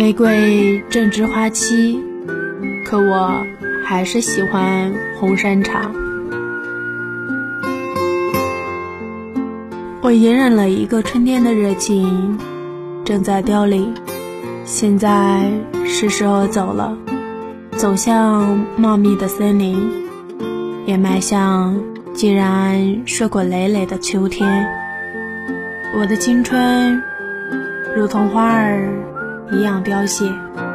玫瑰正值花期，可我还是喜欢红山茶。我隐忍了一个春天的热情，正在凋零。现在是时候走了，走向茂密的森林，也迈向既然硕果累累的秋天。我的青春，如同花儿一样凋谢。